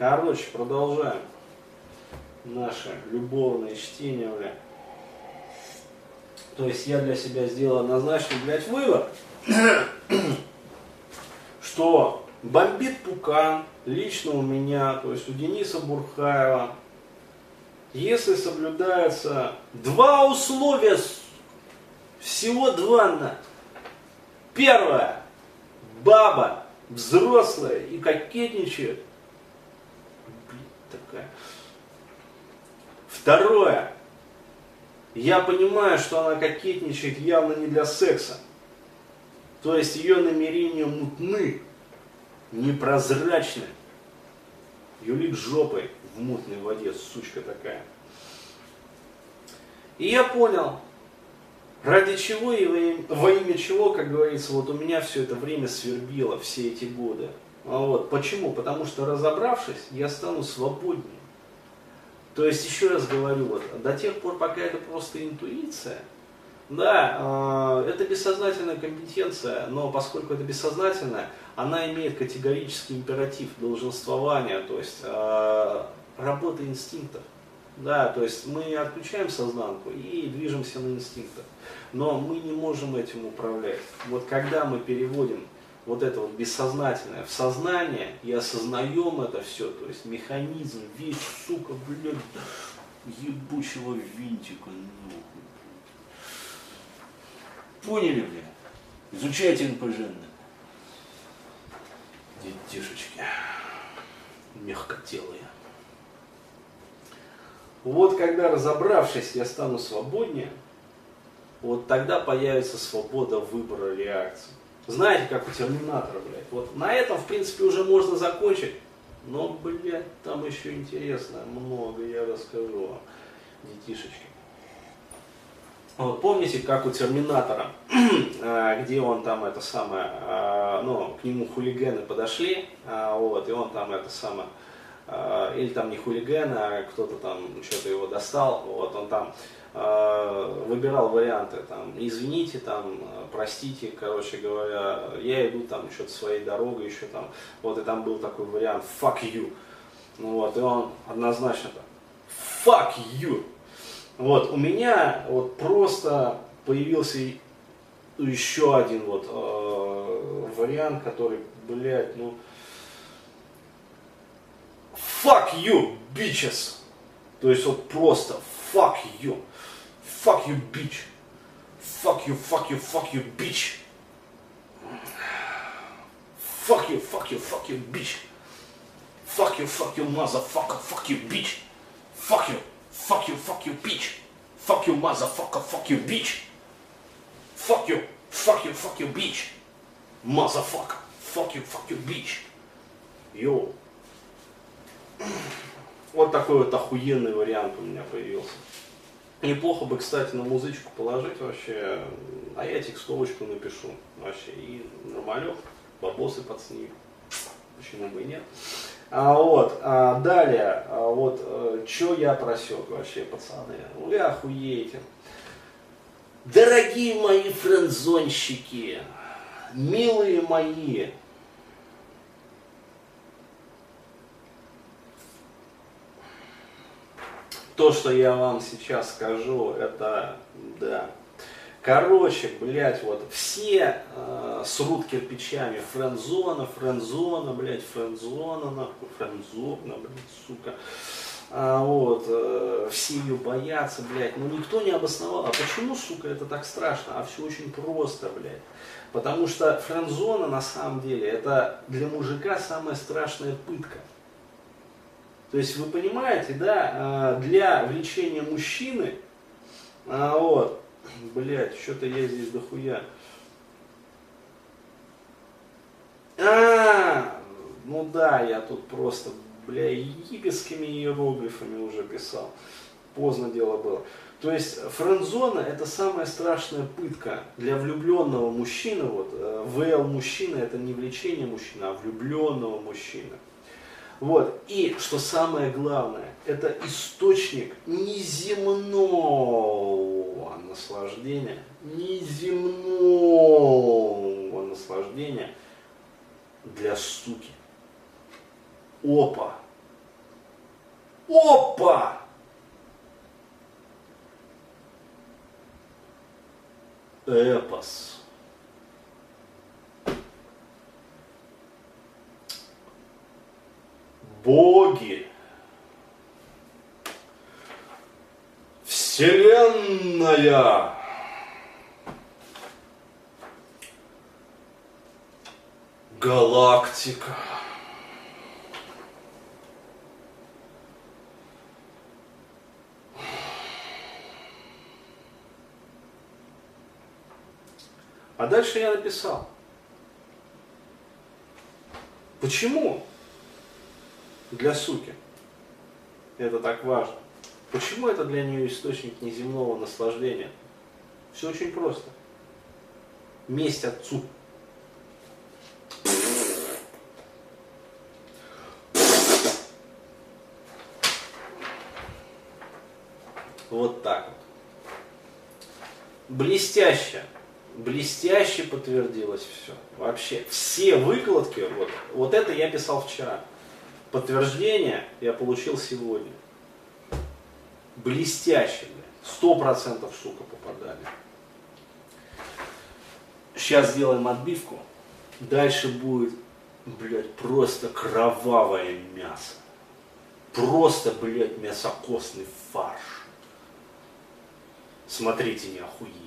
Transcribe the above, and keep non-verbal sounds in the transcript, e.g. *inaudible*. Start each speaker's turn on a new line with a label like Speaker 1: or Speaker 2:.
Speaker 1: Короче, продолжаем наше любовное чтение, бля. То есть я для себя сделал однозначный, блядь, вывод, *coughs* что бомбит Пукан лично у меня, то есть у Дениса Бурхаева, если соблюдаются два условия, всего два на. Первое. Баба взрослая и кокетничает. Такая. Второе. Я понимаю, что она кокетничает явно не для секса. То есть ее намерения мутны, непрозрачны. Юлик жопой в мутной воде, сучка такая. И я понял, ради чего и во имя чего, как говорится, вот у меня все это время свербило, все эти годы. А вот. Почему? Потому что разобравшись, я стану свободнее. То есть, еще раз говорю, вот, до тех пор, пока это просто интуиция, да, э, это бессознательная компетенция, но поскольку это бессознательная, она имеет категорический императив долженствования, то есть э, работы инстинктов. Да, то есть мы отключаем сознанку и движемся на инстинктах. Но мы не можем этим управлять. Вот когда мы переводим вот это вот бессознательное в сознание и осознаем это все, то есть механизм, весь, сука, блядь, ебучего винтика, нахуй. Поняли, блядь? Изучайте НПЖ. Детишечки. Мягкотелые. Вот когда разобравшись, я стану свободнее, вот тогда появится свобода выбора реакции. Знаете, как у Терминатора, блядь. Вот на этом, в принципе, уже можно закончить. Но, блядь, там еще интересно много, я расскажу вам, детишечки. Вот помните, как у Терминатора, а, *clears throat* где он там это самое, а, ну, к нему хулиганы подошли, а, вот, и он там это самое, или там не хулиганы, а кто-то там что-то его достал, вот, он там выбирал варианты, там, извините, там, простите, короче говоря, я иду там что-то своей дорогой еще там, вот, и там был такой вариант, fuck you, вот, и он однозначно так, fuck you, вот, у меня вот просто появился еще один вот э, вариант, который, блядь, ну, fuck you, bitches. То есть вот просто fuck you, fuck you, bitch, fuck you, fuck you, fuck you, bitch. Fuck you, fuck you, fuck you, bitch. Fuck you, fuck you, motherfucker, fuck you, bitch. Fuck you. Fuck you, fuck you, bitch. Fuck you, motherfucker, fuck you, bitch. Fuck you, fuck you, fuck you, bitch. Motherfucker, fuck you, fuck you, bitch. Йоу. Вот такой вот охуенный вариант у меня появился. Неплохо бы, кстати, на музычку положить вообще, а я текстовочку напишу вообще. И нормалек, бабосы подснимем. Почему бы и нет. А, вот, а, далее, а, вот, а, что я просек вообще, пацаны? Вы охуеете. Дорогие мои френдзонщики, милые мои, то, что я вам сейчас скажу, это, да, Короче, блядь, вот все э, срут кирпичами. Френдзона, френдзона, блядь, френдзона, нахуй, френдзона, блядь, сука. А, вот, э, все ее боятся, блядь. Но никто не обосновал. А почему, сука, это так страшно? А все очень просто, блядь. Потому что френдзона, на самом деле, это для мужика самая страшная пытка. То есть вы понимаете, да, э, для влечения мужчины, а, вот, *clears throat* Блять, что-то я здесь дохуя. А, ну да, я тут просто, бля, египетскими иероглифами уже писал. Поздно дело было. То есть френдзона это самая страшная пытка для влюбленного мужчины. Вот, э, ВЛ мужчина это не влечение мужчины, а влюбленного мужчины. Вот. И что самое главное, это источник неземного наслаждения, неземного наслаждения для суки. Опа! Опа! Эпос. Боги. Вселенная. Галактика. А дальше я написал. Почему для суки это так важно? Почему это для нее источник неземного наслаждения? Все очень просто. Месть отцу. Вот так вот. Блестяще блестяще подтвердилось все. Вообще, все выкладки, вот, вот это я писал вчера. Подтверждение я получил сегодня. Блестяще, Сто процентов штука попадали. Сейчас сделаем отбивку. Дальше будет, блядь, просто кровавое мясо. Просто, блядь, мясокосный фарш. Смотрите, не охуеете.